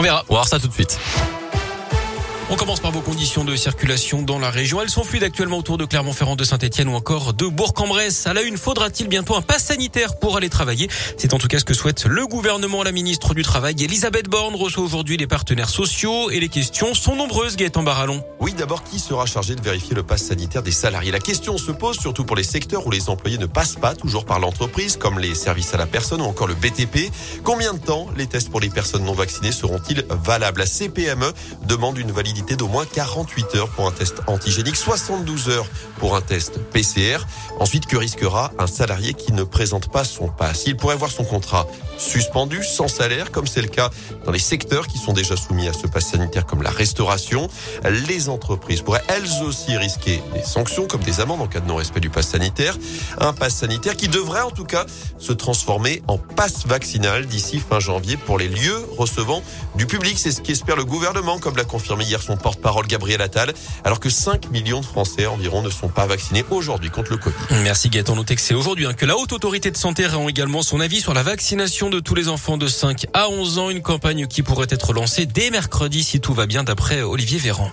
On verra. Va voir ça tout de suite. On commence par vos conditions de circulation dans la région. Elles sont fluides actuellement autour de Clermont-Ferrand, de Saint-Etienne ou encore de Bourg-en-Bresse. À la une, faudra-t-il bientôt un pass sanitaire pour aller travailler? C'est en tout cas ce que souhaite le gouvernement. La ministre du Travail, Elisabeth Borne, reçoit aujourd'hui les partenaires sociaux et les questions sont nombreuses, Gaëtan Barallon. Oui, d'abord, qui sera chargé de vérifier le pass sanitaire des salariés? La question se pose surtout pour les secteurs où les employés ne passent pas toujours par l'entreprise, comme les services à la personne ou encore le BTP. Combien de temps les tests pour les personnes non vaccinées seront-ils valables? La CPME demande une validité d'au moins 40 48 heures pour un test antigénique, 72 heures pour un test PCR. Ensuite, que risquera un salarié qui ne présente pas son pass? Il pourrait voir son contrat suspendu, sans salaire, comme c'est le cas dans les secteurs qui sont déjà soumis à ce pass sanitaire, comme la restauration. Les entreprises pourraient elles aussi risquer des sanctions, comme des amendes en cas de non-respect du pass sanitaire. Un pass sanitaire qui devrait en tout cas se transformer en pass vaccinal d'ici fin janvier pour les lieux recevant du public. C'est ce qu'espère le gouvernement, comme l'a confirmé hier son porte-parole Gabriel Attal, alors que 5 millions de Français environ ne sont pas vaccinés aujourd'hui contre le Covid. Merci Gaëtan. Notez que c'est aujourd'hui hein, que la Haute Autorité de Santé rend également son avis sur la vaccination de tous les enfants de 5 à 11 ans. Une campagne qui pourrait être lancée dès mercredi si tout va bien d'après Olivier Véran.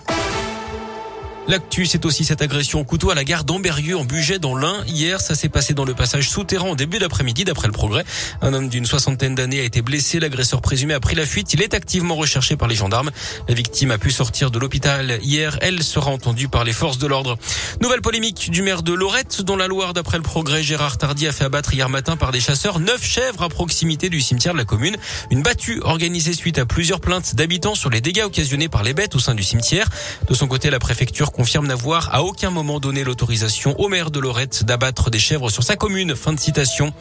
L'actu, c'est aussi cette agression au couteau à la gare d'Amberieux en Bugey dans l'Ain. Hier, ça s'est passé dans le passage souterrain en début d'après-midi d'après le progrès. Un homme d'une soixantaine d'années a été blessé. L'agresseur présumé a pris la fuite. Il est activement recherché par les gendarmes. La victime a pu sortir de l'hôpital hier. Elle sera entendue par les forces de l'ordre. Nouvelle polémique du maire de Lorette dans la Loire d'après le progrès. Gérard Tardy a fait abattre hier matin par des chasseurs neuf chèvres à proximité du cimetière de la commune. Une battue organisée suite à plusieurs plaintes d'habitants sur les dégâts occasionnés par les bêtes au sein du cimetière. De son côté, la préfecture confirme n'avoir à aucun moment donné l'autorisation au maire de Lorette d'abattre des chèvres sur sa commune. Fin de citation.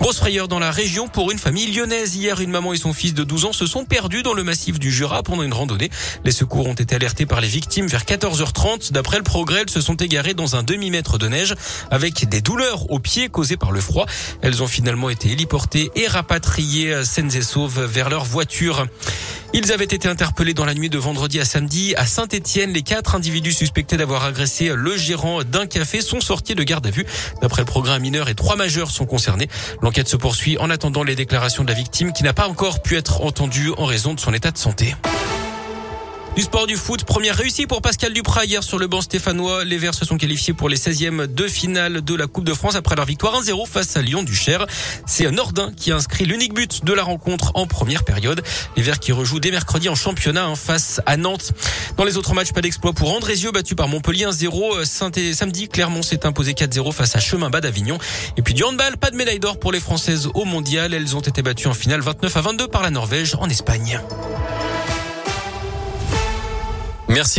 Grosse frayeur dans la région pour une famille lyonnaise. Hier, une maman et son fils de 12 ans se sont perdus dans le massif du Jura pendant une randonnée. Les secours ont été alertés par les victimes vers 14h30. D'après le progrès, elles se sont égarées dans un demi-mètre de neige avec des douleurs aux pieds causées par le froid. Elles ont finalement été héliportées et rapatriées saines et sauves vers leur voiture. Ils avaient été interpellés dans la nuit de vendredi à samedi à Saint-Etienne. Les quatre individus d'avoir agressé le gérant d'un café sont sortis de garde à vue. D'après le programme mineur et trois majeurs sont concernés. L'enquête se poursuit en attendant les déclarations de la victime qui n'a pas encore pu être entendue en raison de son état de santé. Du sport du foot, première réussite pour Pascal Duprat hier sur le banc stéphanois. Les Verts se sont qualifiés pour les 16e de finale de la Coupe de France après leur victoire 1-0 face à Lyon du Cher. C'est Nordin qui inscrit l'unique but de la rencontre en première période. Les Verts qui rejouent dès mercredi en championnat hein, face à Nantes. Dans les autres matchs, pas d'exploit pour Andrézieux battu par Montpellier 1-0. Samedi, Clermont s'est imposé 4-0 face à Chemin Bas d'Avignon. Et puis du handball, pas de médaille d'or pour les Françaises au mondial. Elles ont été battues en finale 29 à 22 par la Norvège en Espagne. Merci.